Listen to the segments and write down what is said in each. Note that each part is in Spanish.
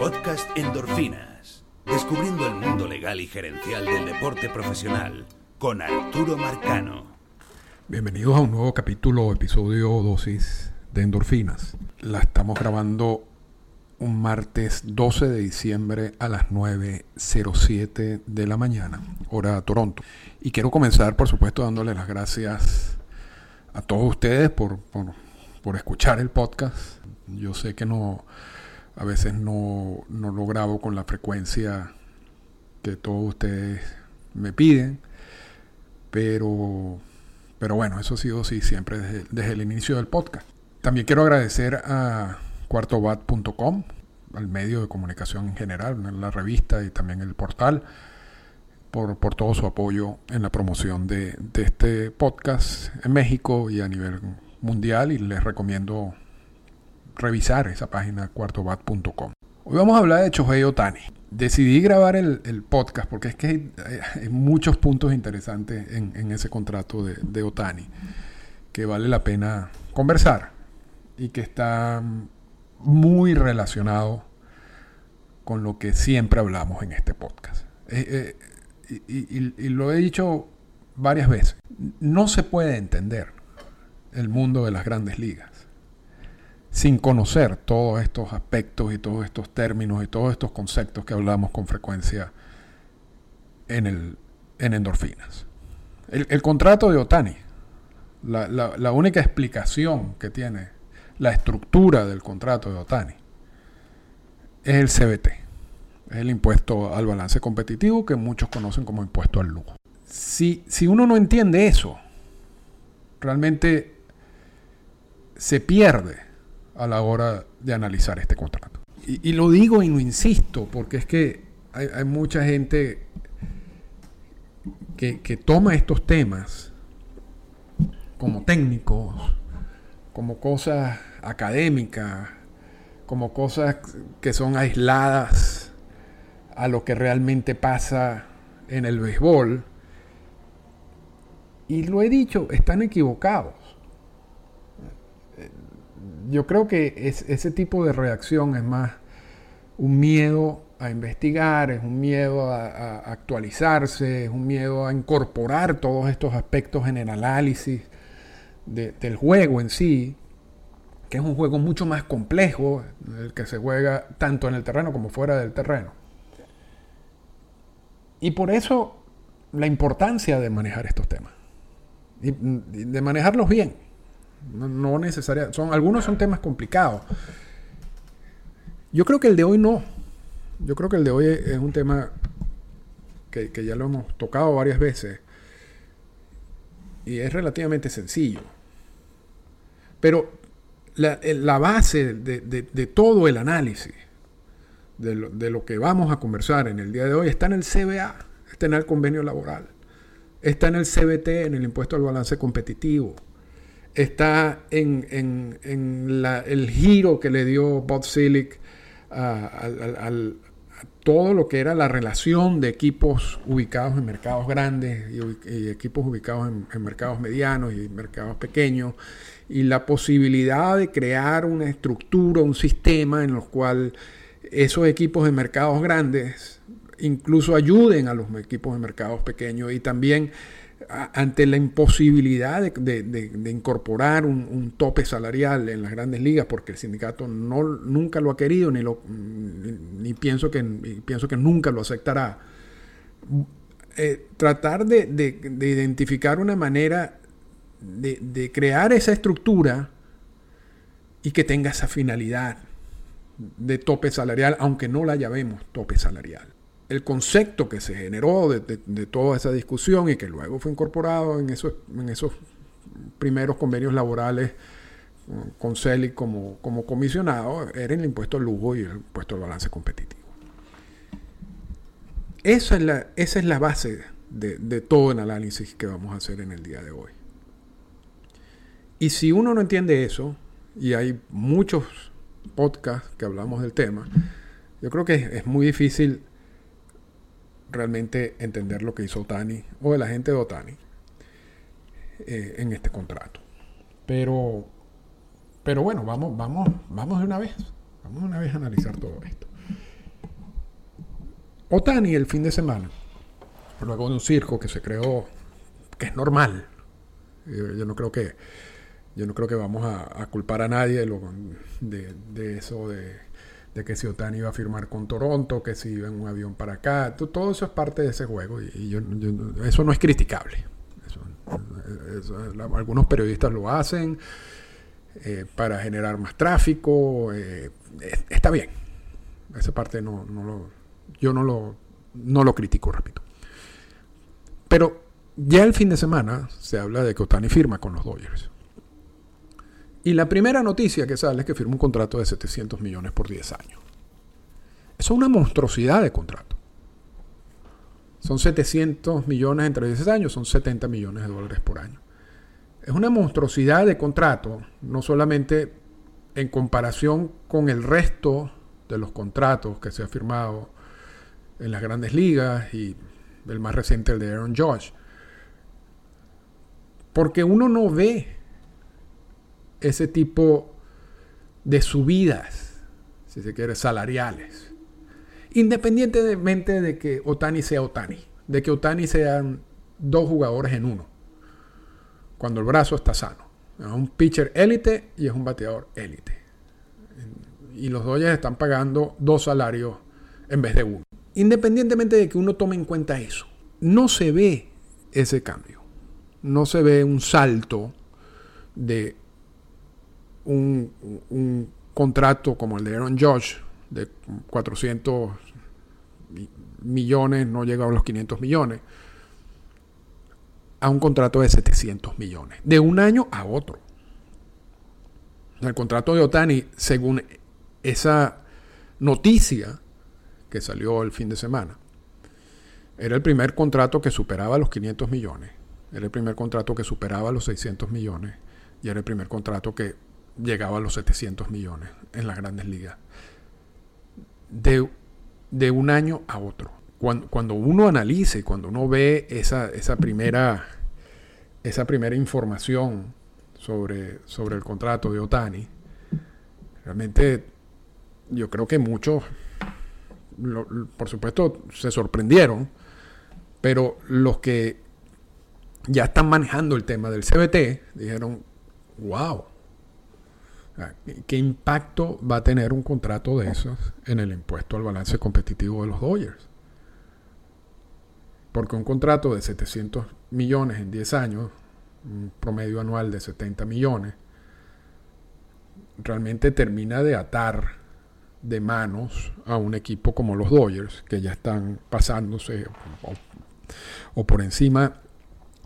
Podcast Endorfinas. Descubriendo el mundo legal y gerencial del deporte profesional con Arturo Marcano. Bienvenidos a un nuevo capítulo, episodio dosis de endorfinas. La estamos grabando un martes 12 de diciembre a las 9.07 de la mañana, hora Toronto. Y quiero comenzar, por supuesto, dándole las gracias a todos ustedes por, por, por escuchar el podcast. Yo sé que no a veces no, no lo grabo con la frecuencia que todos ustedes me piden, pero, pero bueno, eso ha sido así siempre desde, desde el inicio del podcast. También quiero agradecer a cuartobat.com, al medio de comunicación en general, la revista y también el portal, por, por todo su apoyo en la promoción de, de, este podcast en México y a nivel mundial. Y les recomiendo revisar esa página cuartobat.com. Hoy vamos a hablar de Chohei Otani. Decidí grabar el, podcast porque es que hay, muchos puntos interesantes en, ese contrato de, Otani que vale la pena conversar y que está muy relacionado con lo que siempre hablamos en este podcast. Eh, eh, y lo he dicho varias veces. No se puede entender el mundo de las grandes ligas sin conocer todos estos aspectos y todos estos términos y todos estos conceptos que hablamos con frecuencia en, el, en endorfinas. El, contrato de Otani, la, la, la, única explicación que tiene la estructura del contrato de Otani es el CBT, es el impuesto al balance competitivo que muchos conocen como impuesto al lujo. Si, si uno no entiende eso, realmente se pierde a la hora de analizar este contrato. Y, lo digo y no insisto, porque es que hay, hay mucha gente que, que, toma estos temas como técnicos, como cosas académicas, como cosas que son aisladas a lo que realmente pasa en el béisbol. Y lo he dicho, están equivocados yo creo que es, ese tipo de reacción es más un miedo a investigar, es un miedo a, actualizarse, es un miedo a incorporar todos estos aspectos en el análisis de, del juego en sí, que es un juego mucho más complejo, el que se juega tanto en el terreno como fuera del terreno. Y por eso la importancia de manejar estos temas, y de manejarlos bien. No, necesariamente. Son, algunos son temas complicados. Yo creo que el de hoy no. Yo creo que el de hoy es un tema que, que ya lo hemos tocado varias veces. Y es relativamente sencillo. Pero la, la base de, de, de, todo el análisis de lo, de lo, que vamos a conversar en el día de hoy está en el CBA, está en el convenio laboral, está en el CBT, en el impuesto al balance competitivo está en, en, en la, el giro que le dio Bob Silic a, a, todo lo que era la relación de equipos ubicados en mercados grandes y, y equipos ubicados en, en, mercados medianos y mercados pequeños y la posibilidad de crear una estructura, un sistema en los cual esos equipos de mercados grandes incluso ayuden a los equipos de mercados pequeños y también ante la imposibilidad de, incorporar un, tope salarial en las grandes ligas, porque el sindicato no, nunca lo ha querido, ni pienso, que, pienso que nunca lo aceptará, eh, tratar de, identificar una manera de crear esa estructura y que tenga esa finalidad de tope salarial, aunque no la llamemos tope salarial el concepto que se generó de, toda esa discusión y que luego fue incorporado en esos, en esos primeros convenios laborales con CELI como, como comisionado era el impuesto al lujo y el impuesto al balance competitivo. Esa es la, esa es la base de, de todo el análisis que vamos a hacer en el día de hoy. Y si uno no entiende eso, y hay muchos podcasts que hablamos del tema, yo creo que es, es muy difícil realmente entender lo que hizo Otani o el agente de Otani eh, en este contrato. Pero, pero bueno, vamos, vamos, vamos de una vez. Vamos de una vez a analizar todo esto. Otani el fin de semana, luego de un circo que se creó, que es normal. Yo, no creo que yo no creo que vamos a, culpar a nadie de, de, eso de, que si Otani iba a firmar con Toronto, que si iba en un avión para acá, todo eso es parte de ese juego y, eso no es criticable. algunos periodistas lo hacen eh, para generar más tráfico, eh, está bien. Esa parte no, no lo, yo no lo, no lo critico, repito. Pero ya el fin de semana se habla de que Otani firma con los Dodgers. Y la primera noticia que sale es que firma un contrato de 700 millones por 10 años. Eso es una monstruosidad de contrato. Son 700 millones entre 10 años, son 70 millones de dólares por año. Es una monstruosidad de contrato, no solamente en comparación con el resto de los contratos que se ha firmado en las grandes ligas y el más reciente, el de Aaron Josh. Porque uno no ve ese tipo de subidas, si se quiere, salariales. Independientemente de que Otani sea Otani, de que Otani sean dos jugadores en uno, cuando el brazo está sano. Es un pitcher élite y es un bateador élite. Y los Dodgers están pagando dos salarios en vez de uno. Independientemente de que uno tome en cuenta eso, no se ve ese cambio. No se ve un salto de un, contrato como el de Aaron Josh de 400 millones, no llega a los 500 millones, a un contrato de 700 millones, de un año a otro. El contrato de Otani, según esa noticia que salió el fin de semana, era el primer contrato que superaba los 500 millones, era el primer contrato que superaba los 600 millones y era el primer contrato que llegaba a los 700 millones en las grandes ligas. De, de un año a otro. Cuando, cuando, uno analice, cuando uno ve esa, esa, primera, esa primera información sobre, sobre el contrato de Otani, realmente yo creo que muchos, por supuesto, se sorprendieron, pero los que ya están manejando el tema del CBT dijeron, wow, ¿Qué impacto va a tener un contrato de esos en el impuesto al balance competitivo de los Dodgers? Porque un contrato de 700 millones en 10 años, un promedio anual de 70 millones, realmente termina de atar de manos a un equipo como los Dodgers, que ya están pasándose o, o por encima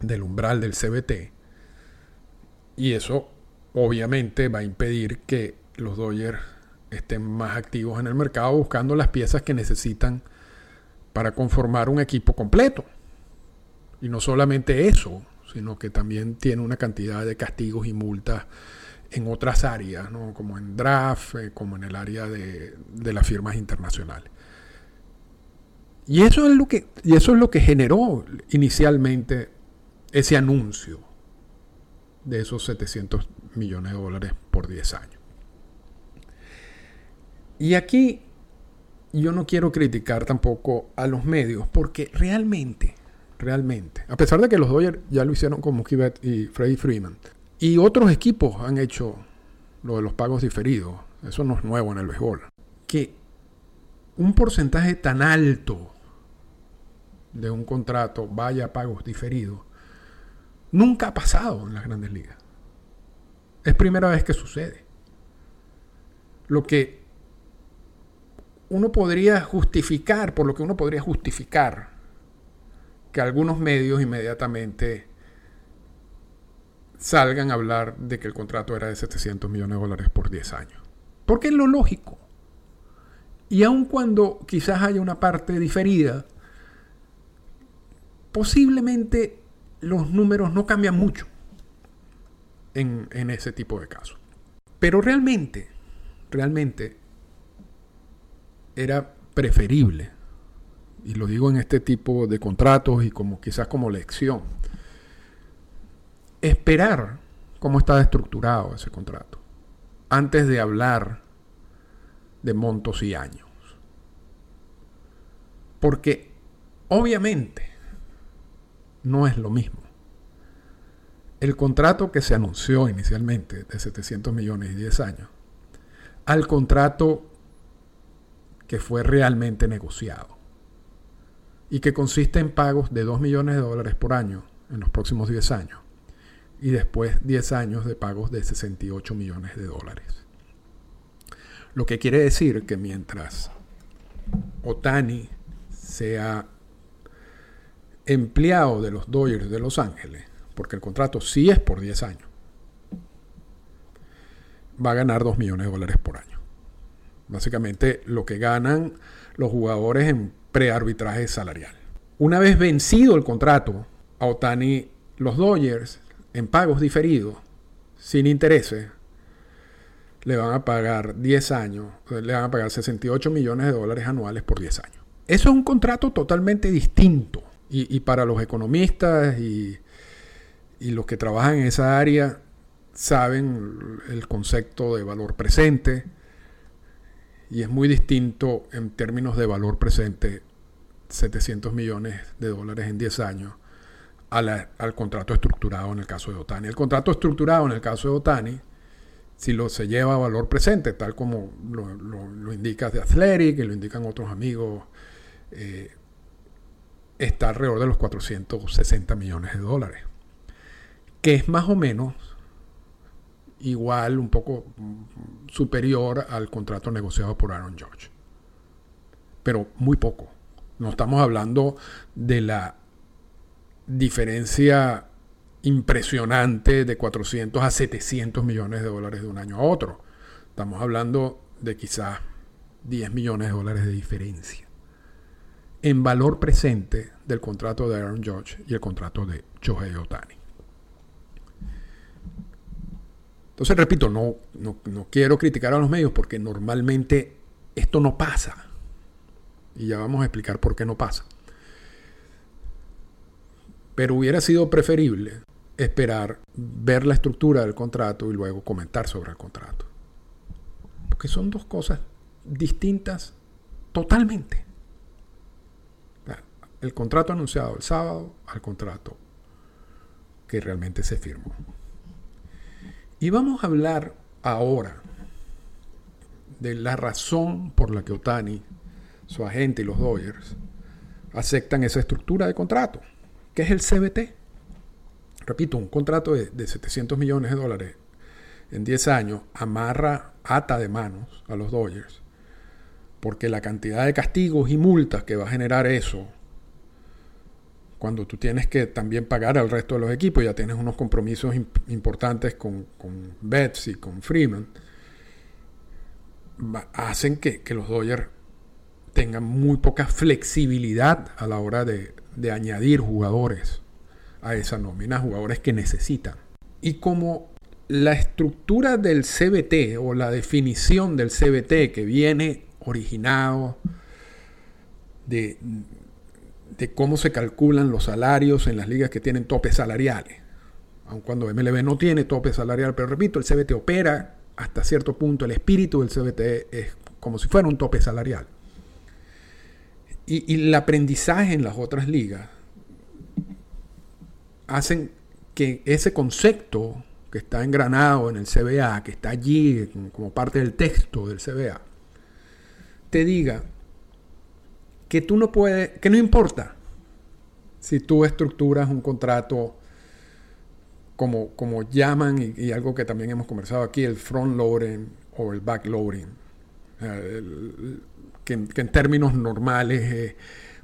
del umbral del CBT. Y eso obviamente va a impedir que los Dodgers estén más activos en el mercado buscando las piezas que necesitan para conformar un equipo completo. Y no solamente eso, sino que también tiene una cantidad de castigos y multas en otras áreas, como en draft, eh, como en el área de, de, las firmas internacionales. Y eso, es lo que, y eso es lo que generó inicialmente ese anuncio de esos 700 millones de dólares por 10 años. Y aquí yo no quiero criticar tampoco a los medios, porque realmente, realmente, a pesar de que los Dodgers ya lo hicieron con Mookie y Freddie Freeman, y otros equipos han hecho lo de los pagos diferidos, eso no es nuevo en el béisbol, que un porcentaje tan alto de un contrato vaya a pagos diferidos, nunca ha pasado en las grandes ligas. Es primera vez que sucede. Lo que uno podría justificar, por lo que uno podría justificar que algunos medios inmediatamente salgan a hablar de que el contrato era de 700 millones de dólares por 10 años. Porque es lo lógico. Y aun cuando quizás haya una parte diferida, posiblemente los números no cambian mucho en, ese tipo de casos. Pero realmente, realmente era preferible, y lo digo en este tipo de contratos y como quizás como lección, esperar cómo está estructurado ese contrato antes de hablar de montos y años. Porque obviamente no es lo mismo. El contrato que se anunció inicialmente de 700 millones y 10 años al contrato que fue realmente negociado y que consiste en pagos de 2 millones de dólares por año en los próximos 10 años y después 10 años de pagos de 68 millones de dólares. Lo que quiere decir que mientras Otani sea empleado de los Dodgers de Los Ángeles, porque el contrato sí es por 10 años, va a ganar 2 millones de dólares por año. Básicamente lo que ganan los jugadores en prearbitraje salarial. Una vez vencido el contrato, a Otani, los Dodgers, en pagos diferidos, sin intereses, le van a pagar 10 años, le van a pagar 68 millones de dólares anuales por 10 años. Eso es un contrato totalmente distinto. Y, para los economistas y, y los que trabajan en esa área saben el concepto de valor presente. Y es muy distinto en términos de valor presente 700 millones de dólares en 10 años al contrato estructurado en el caso de Otani. El contrato estructurado en el caso de Otani si lo se lleva a valor presente, tal como lo, indica de Athletic y lo indican otros amigos, eh, está alrededor de los 460 millones de dólares, que es más o menos igual, un poco superior al contrato negociado por Aaron George, pero muy poco. No estamos hablando de la diferencia impresionante de 400 a 700 millones de dólares de un año a otro. Estamos hablando de quizás 10 millones de dólares de diferencia en valor presente del contrato de Aaron Judge y el contrato de Shohei Otani. Entonces, repito, no, no, no quiero criticar a los medios porque normalmente esto no pasa. Y ya vamos a explicar por qué no pasa. Pero hubiera sido preferible esperar, ver la estructura del contrato y luego comentar sobre el contrato. Porque son dos cosas distintas totalmente. El contrato anunciado el sábado al contrato que realmente se firmó. Y vamos a hablar ahora de la razón por la que Otani, su agente y los Dodgers aceptan esa estructura de contrato, que es el CBT repito, un contrato de, 700 millones de dólares en 10 años amarra, ata de manos a los Dodgers, porque la cantidad de castigos y multas que va a generar eso, cuando tú tienes que también pagar al resto de los equipos, ya tienes unos compromisos importantes con, con Betts y con Freeman, hacen que, los Dodgers tengan muy poca flexibilidad a la hora de, de añadir jugadores a esa nómina, jugadores que necesitan. Y como la estructura del CBT o la definición del CBT que viene originado de, de cómo se calculan los salarios en las ligas que tienen topes salariales, aun cuando MLB no tiene tope salarial, pero repito, el CBT opera hasta cierto punto, el espíritu del CBT es como si fuera un tope salarial. Y, y el aprendizaje en las otras ligas hacen que ese concepto que está engranado en el CBA, que está allí como parte del texto del CBA, te diga que tú no puedes, que no importa si tú estructuras un contrato como, como llaman y, algo que también hemos conversado aquí, el front loading o el back loading, que, en términos normales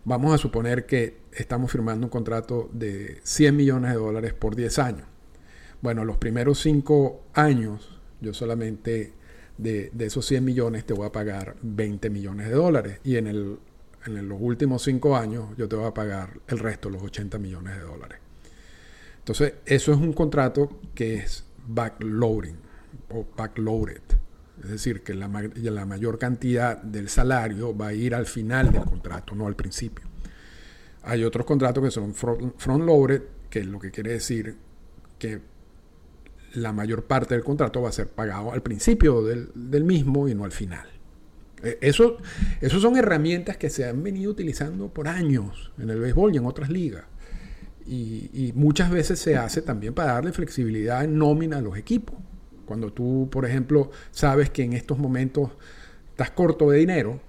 vamos a suponer que estamos firmando un contrato de 100 millones de dólares por 10 años. Bueno, los primeros 5 años, yo solamente de, esos 100 millones te voy a pagar 20 millones de dólares. Y en, el, en los últimos 5 años yo te voy a pagar el resto, los 80 millones de dólares. Entonces, eso es un contrato que es backloading o backloaded. Es decir, que la, la mayor cantidad del salario va a ir al final del contrato, no al principio. Hay otros contratos que son front-loaded, que es lo que quiere decir que la mayor parte del contrato va a ser pagado al principio del, mismo y no al final. Eh, eso, son herramientas que se han venido utilizando por años en el béisbol y en otras ligas. Y, y, muchas veces se hace también para darle flexibilidad en nómina a los equipos. Cuando tú, por ejemplo, sabes que en estos momentos estás corto de dinero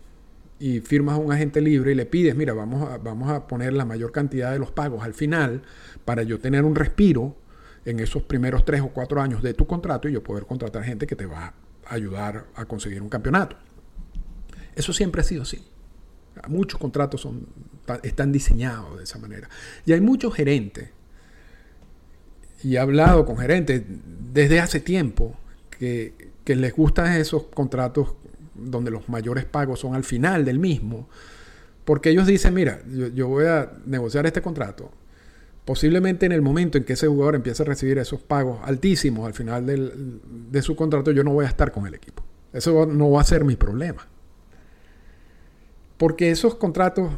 y firmas a un agente libre y le pides, mira, vamos a, vamos a poner la mayor cantidad de los pagos al final para yo tener un respiro en esos primeros tres o cuatro años de tu contrato y yo poder contratar gente que te va a ayudar a conseguir un campeonato. Eso siempre ha sido así. Muchos contratos son, están diseñados de esa manera. Y hay muchos gerentes, y he hablado con gerentes desde hace tiempo, que, les gustan esos contratos donde los mayores pagos son al final del mismo, porque ellos dicen, mira, yo, voy a negociar este contrato, posiblemente en el momento en que ese jugador empiece a recibir esos pagos altísimos al final de su contrato, yo no voy a estar con el equipo. Eso no va a ser mi problema. Porque esos contratos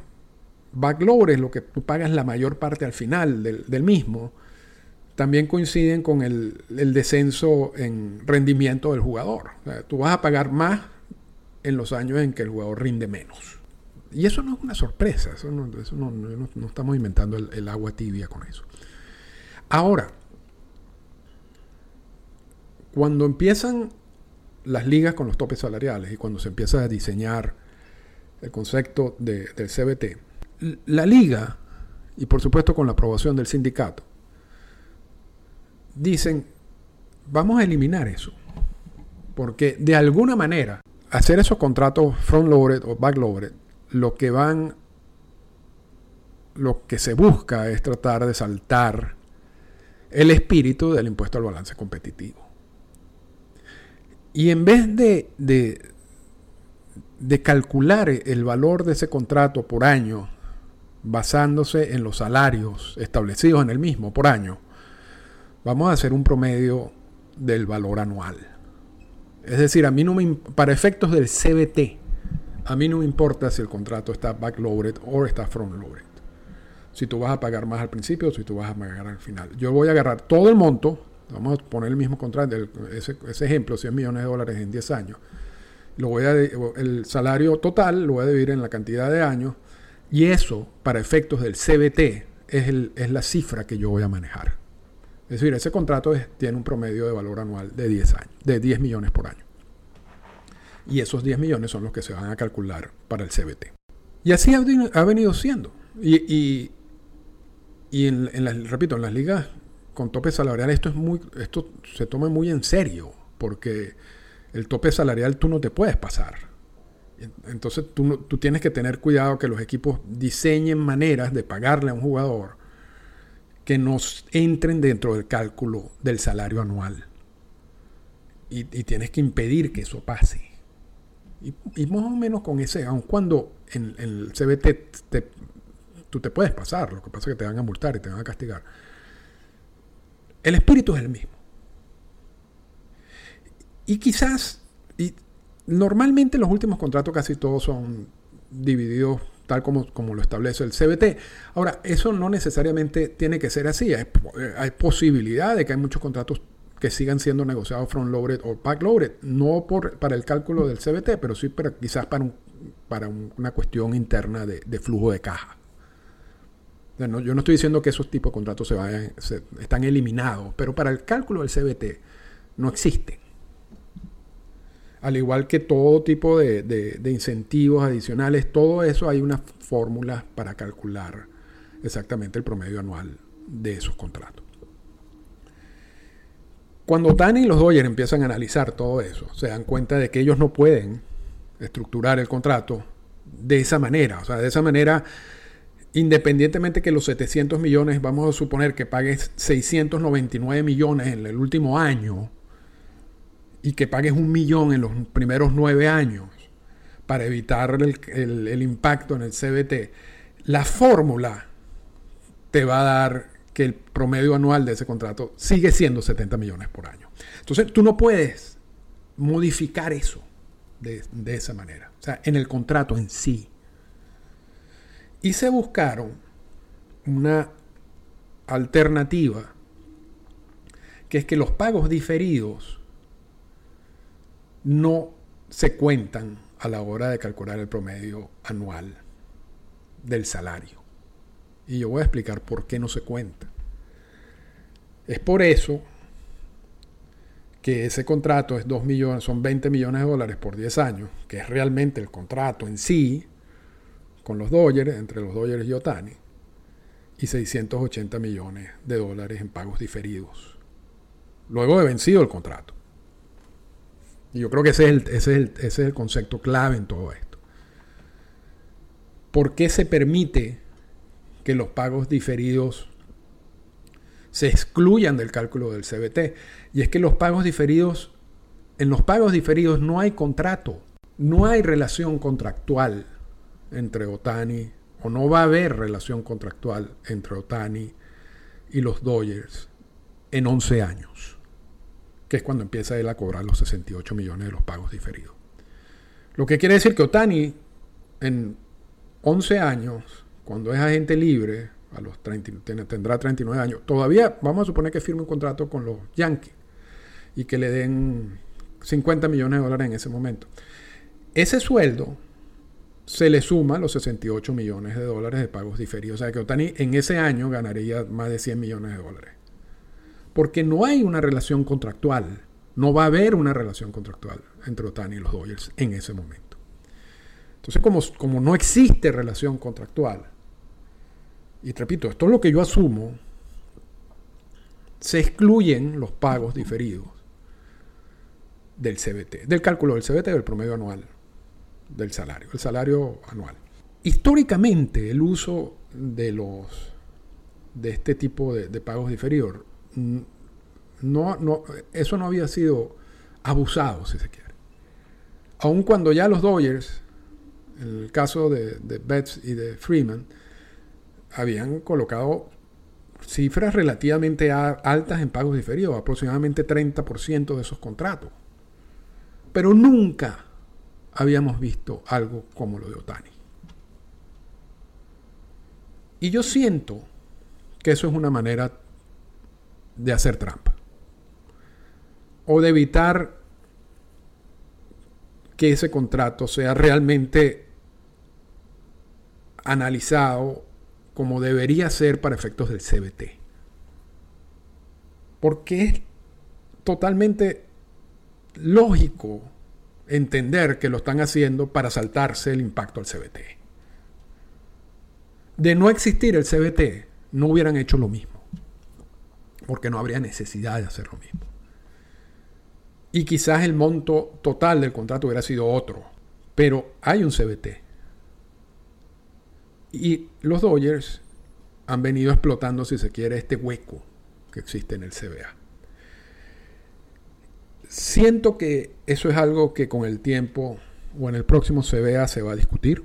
backloaded, lo que tú pagas la mayor parte al final del, mismo, también coinciden con el, descenso en rendimiento del jugador. tú vas a pagar más en los años en que el jugador rinde menos. Y eso no es una sorpresa, eso no, estamos inventando el, agua tibia con eso. Ahora, cuando empiezan las ligas con los topes salariales y cuando se empieza a diseñar el concepto del CBT, la liga, y por supuesto con la aprobación del sindicato, dicen, vamos a eliminar eso. Porque de alguna manera, hacer esos contratos front-loaded o back-loaded, lo que van, lo que se busca es tratar de saltar el espíritu del impuesto al balance competitivo. Y en vez de, de calcular el valor de ese contrato por año basándose en los salarios establecidos en el mismo por año, vamos a hacer un promedio del valor anual. Es decir, a mí no para efectos del CBT, a mí no me importa si el contrato está backloaded o está frontloaded. Si tú vas a pagar más al principio o si tú vas a pagar al final. Yo voy a agarrar todo el monto, vamos a poner el mismo contrato, ese, ese ejemplo, 100 millones de dólares en 10 años lo voy a, el salario total lo voy a dividir en la cantidad de años y eso, para efectos del CBT, es, el, es la cifra que yo voy a manejar. Es decir, ese contrato tiene un promedio de valor anual de 10 años, de 10 millones por año. Y esos 10 millones son los que se van a calcular para el CBT. Y así ha, venido siendo. Y, y, en, repito, en las ligas con tope salarial esto es muy, esto se toma muy en serio, porque el tope salarial tú no te puedes pasar. Entonces tú, tú tienes que tener cuidado que los equipos diseñen maneras de pagarle a un jugador que nos entren dentro del cálculo del salario anual. Y, tienes que impedir que eso pase. Y, más o menos con ese, aun cuando en, el CBT tú te puedes pasar, lo que pasa es que te van a multar y te van a castigar. El espíritu es el mismo. Y quizás, y normalmente los últimos contratos casi todos son divididos tal como, como lo establece el CBT. Ahora, eso no necesariamente tiene que ser así. Hay, hay posibilidad de que hay muchos contratos que sigan siendo negociados front-loaded o back-loaded. No por, para el cálculo del CBT, pero sí para, quizás para, un, para una cuestión interna de, flujo de caja. yo no estoy diciendo que esos tipos de contratos se, vayan, están eliminados, pero para el cálculo del CBT no existen al igual que todo tipo de, incentivos adicionales, todo eso hay una fórmula para calcular exactamente el promedio anual de esos contratos. Cuando Tani y los Dodgers empiezan a analizar todo eso, se dan cuenta de que ellos no pueden estructurar el contrato de esa manera. O sea, de esa manera, independientemente que los 700 millones, vamos a suponer que pagues 699 millones en el último año, y que pagues un millón en los primeros nueve años para evitar el, impacto en el CBT, la fórmula te va a dar que el promedio anual de ese contrato sigue siendo 70 millones por año. Entonces tú no puedes modificar eso de, de esa manera, o sea, en el contrato en sí. Y se buscaron una alternativa, que es que los pagos diferidos no se cuentan a la hora de calcular el promedio anual del salario. Y yo voy a explicar por qué no se cuenta. Es por eso que ese contrato es 2 millones, son 20 millones de dólares por 10 años, que es realmente el contrato en sí, con los Dodgers, entre los Dodgers y Otani, y 680 millones de dólares en pagos diferidos, luego de vencido el contrato. Y yo creo que ese es, el, ese, es el, concepto clave en todo esto. ¿Por qué se permite que los pagos diferidos se excluyan del cálculo del CBT? Y es que los pagos diferidos, en los pagos diferidos no hay contrato, no hay relación contractual entre Otani, o no va a haber relación contractual entre Otani y los Dodgers en 11 años que es cuando empieza él a cobrar los 68 millones de los pagos diferidos. Lo que quiere decir que Otani, en 11 años, cuando es agente libre, a los tendrá 39 años, todavía vamos a suponer que firme un contrato con los Yankees y que le den 50 millones de dólares en ese momento. Ese sueldo se le suma los 68 millones de dólares de pagos diferidos. O sea que Otani en ese año ganaría más de 100 millones de dólares porque no hay una relación contractual. No va a haber una relación contractual entre Otani y los Dodgers en ese momento. Entonces, como, como no existe relación contractual, y repito, esto es lo que yo asumo, se excluyen los pagos diferidos del CBT, del cálculo del CBT del promedio anual del salario, el salario anual. Históricamente, el uso de los de este tipo de pagos diferidos no, no, eso no había sido abusado, si se quiere. Aun cuando ya los Dodgers, en el caso de, de Betts y de Freeman, habían colocado cifras relativamente altas en pagos diferidos, aproximadamente 30% de esos contratos. Pero nunca habíamos visto algo como lo de Otani. Y yo siento que eso es una manera de hacer trampa. O de evitar que ese contrato sea realmente analizado como debería ser para efectos del CBT. Porque es totalmente lógico entender que lo están haciendo para saltarse el impacto al CBT. De no existir el CBT, no hubieran hecho lo mismo porque no habría necesidad de hacer lo mismo. Y quizás el monto total del contrato hubiera sido otro, pero hay un CBT. Y los Dodgers han venido explotando, si se quiere, este hueco que existe en el CBA. Siento que eso es algo que con el tiempo o en el próximo CBA se va a discutir.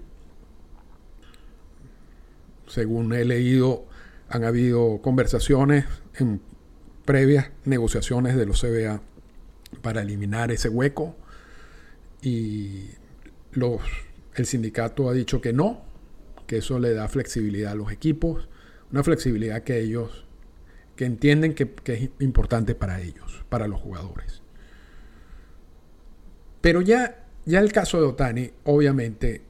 Según he leído, han habido conversaciones en previas negociaciones de los CBA para eliminar ese hueco y los, el sindicato ha dicho que no, que eso le da flexibilidad a los equipos, una flexibilidad que ellos que entienden que, que es importante para ellos, para los jugadores. Pero ya, ya el caso de Otani obviamente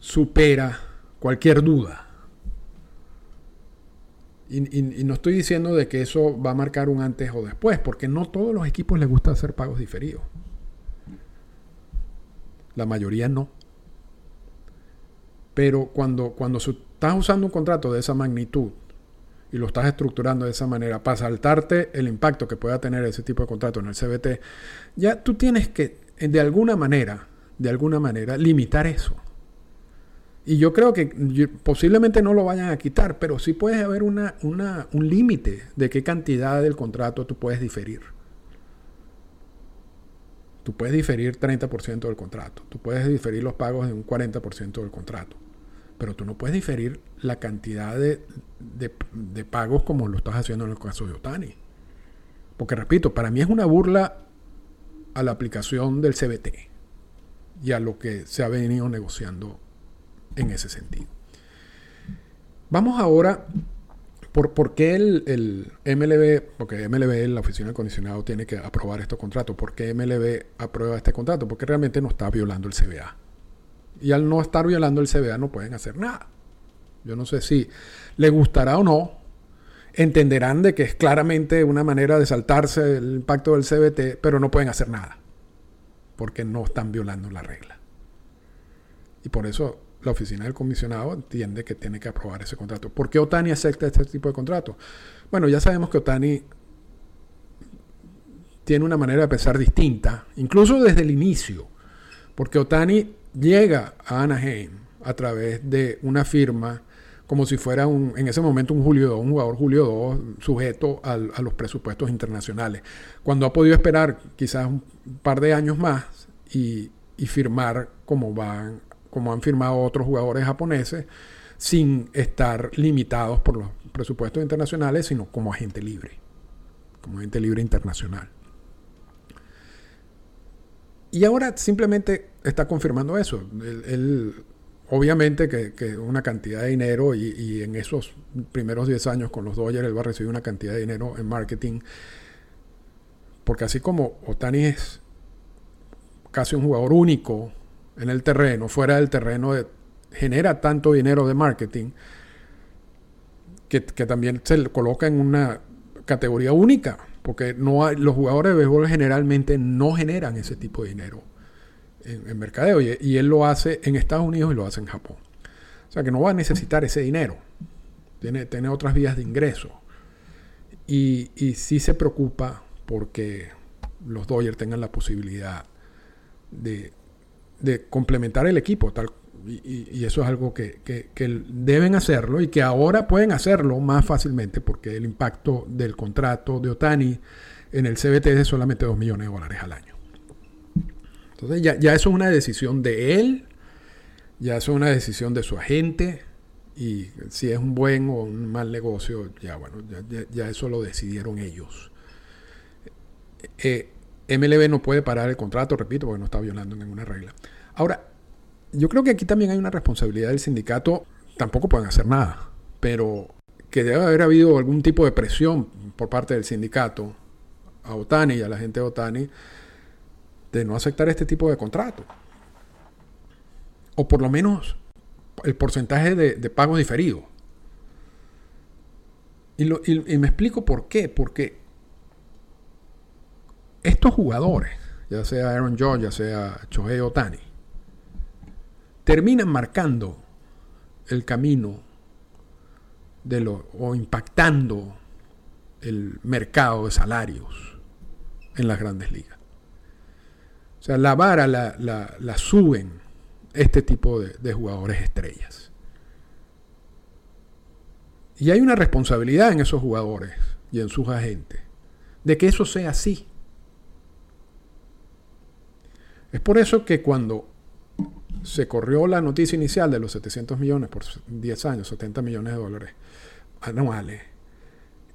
supera cualquier duda y, no estoy diciendo de que eso va a marcar un antes o después, porque no todos los equipos les gusta hacer pagos diferidos. La mayoría no. Pero cuando, cuando estás usando un contrato de esa magnitud y lo estás estructurando de esa manera para saltarte el impacto que pueda tener ese tipo de contrato en el CBT, ya tú tienes que, de alguna manera, de alguna manera, limitar eso. Y yo creo que posiblemente no lo vayan a quitar, pero sí puede haber una, un límite de qué cantidad del contrato tú puedes diferir. Tú puedes diferir 30% del contrato, tú puedes diferir los pagos de un 40% del contrato, pero tú no puedes diferir la cantidad de, de pagos como lo estás haciendo en el caso de Otani. Porque repito, para mí es una burla a la aplicación del CBT y a lo que se ha venido negociando en ese sentido. Vamos ahora ¿Por, qué el, MLB, porque MLB, la oficina de condicionado, tiene que aprobar estos contratos? ¿Por qué MLB aprueba este contrato? Porque realmente no está violando el CBA. Y al no estar violando el CBA no pueden hacer nada. Yo no sé si le gustará o no. Entenderán de que es claramente una manera de saltarse el impacto del CBT, pero no pueden hacer nada. Porque no están violando la regla. Y por eso la oficina del comisionado entiende que tiene que aprobar ese contrato. ¿Por qué Otani acepta este tipo de contrato? Bueno, ya sabemos que Otani tiene una manera de pensar distinta, incluso desde el inicio, porque Otani llega a Anaheim a través de una firma como si fuera un, en ese momento un Julio 2, un jugador Julio 2 sujeto a los presupuestos internacionales. Cuando ha podido esperar quizás un par de años más y, firmar como van como han firmado otros jugadores japoneses, sin estar limitados por los presupuestos internacionales, sino como agente libre, como agente libre internacional. Y ahora simplemente está confirmando eso. Él, obviamente que, una cantidad de dinero y, y, en esos primeros 10 años con los Dodgers él va a recibir una cantidad de dinero en marketing. Porque así como Otani es casi un jugador único en el terreno, fuera del terreno, genera tanto dinero de marketing que, también se coloca en una categoría única, porque no los jugadores de béisbol generalmente no generan ese tipo de dinero en, mercadeo, y, él lo hace en Estados Unidos y lo hace en Japón. O sea que no va a necesitar ese dinero, tiene, tiene otras vías de ingreso. Y, y sí se preocupa porque los Dodgers tengan la posibilidad de de complementar el equipo. Tal, y, eso es algo que, deben hacerlo y que ahora pueden hacerlo más fácilmente porque el impacto del contrato de Otani en el CBT es de solamente 2 millones de dólares al año. Entonces ya, ya eso es una decisión de él, ya eso es una decisión de su agente y si es un buen o un mal negocio, ya bueno, ya, eso lo decidieron ellos. Eh, MLB no puede parar el contrato, repito, porque no está violando ninguna regla. Ahora, yo creo que aquí también hay una responsabilidad del sindicato. Tampoco pueden hacer nada, pero que debe haber habido algún tipo de presión por parte del sindicato a Otani y a la gente de Otani de no aceptar este tipo de contrato. O por lo menos el porcentaje de, diferidos. Y, y me explico por qué. Porque estos jugadores, ya sea Aaron George, ya sea Chohei Otani, terminan marcando el camino o impactando el mercado de salarios en las grandes ligas. O sea, la vara la, suben este tipo de jugadores estrellas. Y hay una responsabilidad en esos jugadores y en sus agentes de que eso sea así. Es por eso que cuando se corrió la noticia inicial de los 700 millones por 10 años, 70 millones de dólares anuales,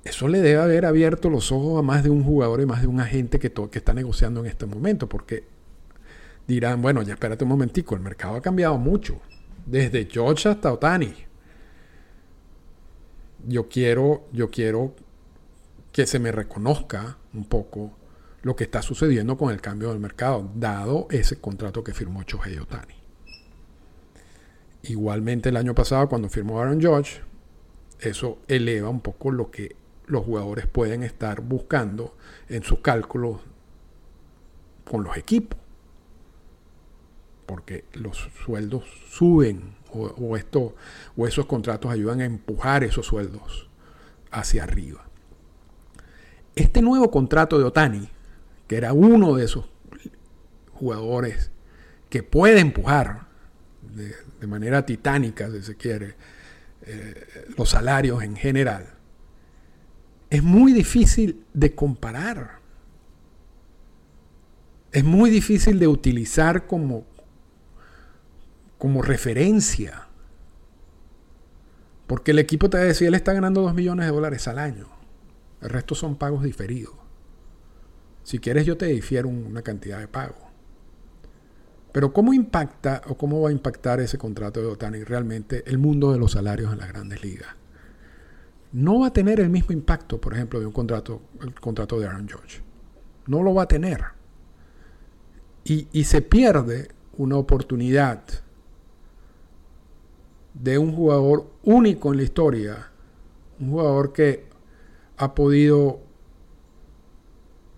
eso le debe haber abierto los ojos a más de un jugador y más de un agente que, está negociando en este momento, porque dirán, bueno, ya espérate un momentico, el mercado ha cambiado mucho, desde George hasta Otani. Yo quiero, yo quiero que se me reconozca un poco lo que está sucediendo con el cambio del mercado, dado ese contrato que firmó Chohei Otani. Igualmente el año pasado cuando firmó Aaron George, eso eleva un poco lo que los jugadores pueden estar buscando en sus cálculos con los equipos. Porque los sueldos suben o, esto, o esos contratos ayudan a empujar esos sueldos hacia arriba. Este nuevo contrato de Otani que era uno de esos jugadores que puede empujar de, manera titánica, si se quiere, eh, los salarios en general, es muy difícil de comparar. Es muy difícil de utilizar como, como referencia. Porque el equipo te va a decir, él está ganando 2 millones de dólares al año. El resto son pagos diferidos. Si quieres yo te difiero una cantidad de pago. Pero ¿cómo impacta o cómo va a impactar ese contrato de Otani realmente el mundo de los salarios en las grandes ligas? no va a tener el mismo impacto, por ejemplo, de un contrato, el contrato de Aaron George. No lo va a tener. Y, y se pierde una oportunidad de un jugador único en la historia, un jugador que ha podido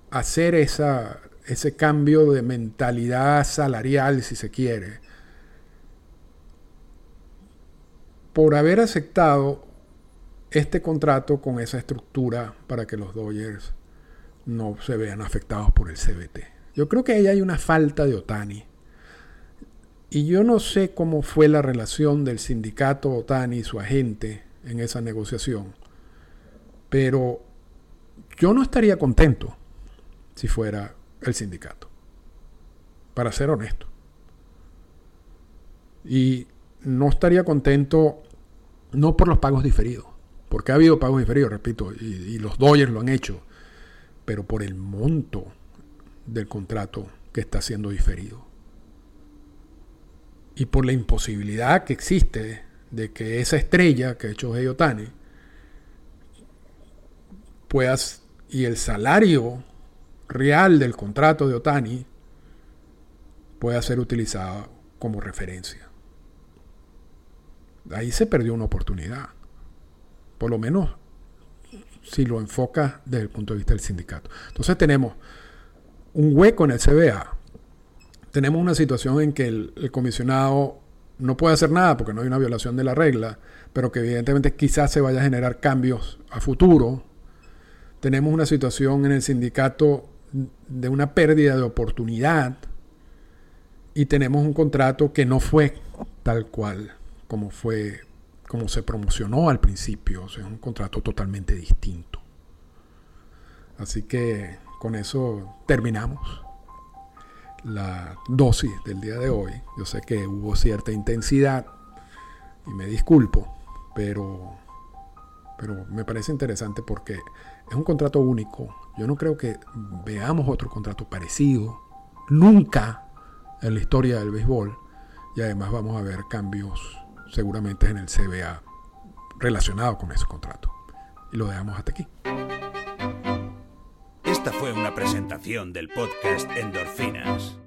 hacer esa, ese cambio de mentalidad salarial, si se quiere, por haber aceptado este contrato con esa estructura para que los Dodgers no se vean afectados por el CBT. Yo creo que ahí hay una falta de Otani. Y yo no sé cómo fue la relación del sindicato Otani y su agente en esa negociación. Pero yo no estaría contento si fuera el sindicato. Para ser honesto. Y no estaría contento no por los pagos diferidos, porque ha habido pagos diferidos, repito, y, los Dodgers lo han hecho, pero por el monto del contrato que está siendo diferido. Y por la imposibilidad que existe de que esa estrella que ha hecho Otani puedas y el salario real del contrato de Otani pueda ser utilizado como referencia. Ahí se perdió una oportunidad. Por lo menos si lo enfoca desde el punto de vista del sindicato. Entonces tenemos un hueco en el CBA. Tenemos una situación en que el, el, comisionado no puede hacer nada porque no hay una violación de la regla, pero que evidentemente quizás se vaya a generar cambios a futuro. Tenemos una situación en el sindicato de una pérdida de oportunidad y tenemos un contrato que no fue tal cual como fue, como se promocionó al principio. Es un contrato totalmente distinto. Así que con eso terminamos la dosis del día de hoy. Yo sé que hubo cierta intensidad y me disculpo, pero, pero me parece interesante porque es un contrato único. Yo no creo que veamos otro contrato parecido nunca en la historia del béisbol y además vamos a ver cambios seguramente en el CBA relacionado con ese contrato. Y lo dejamos hasta aquí. Esta fue una presentación del podcast Endorfinas.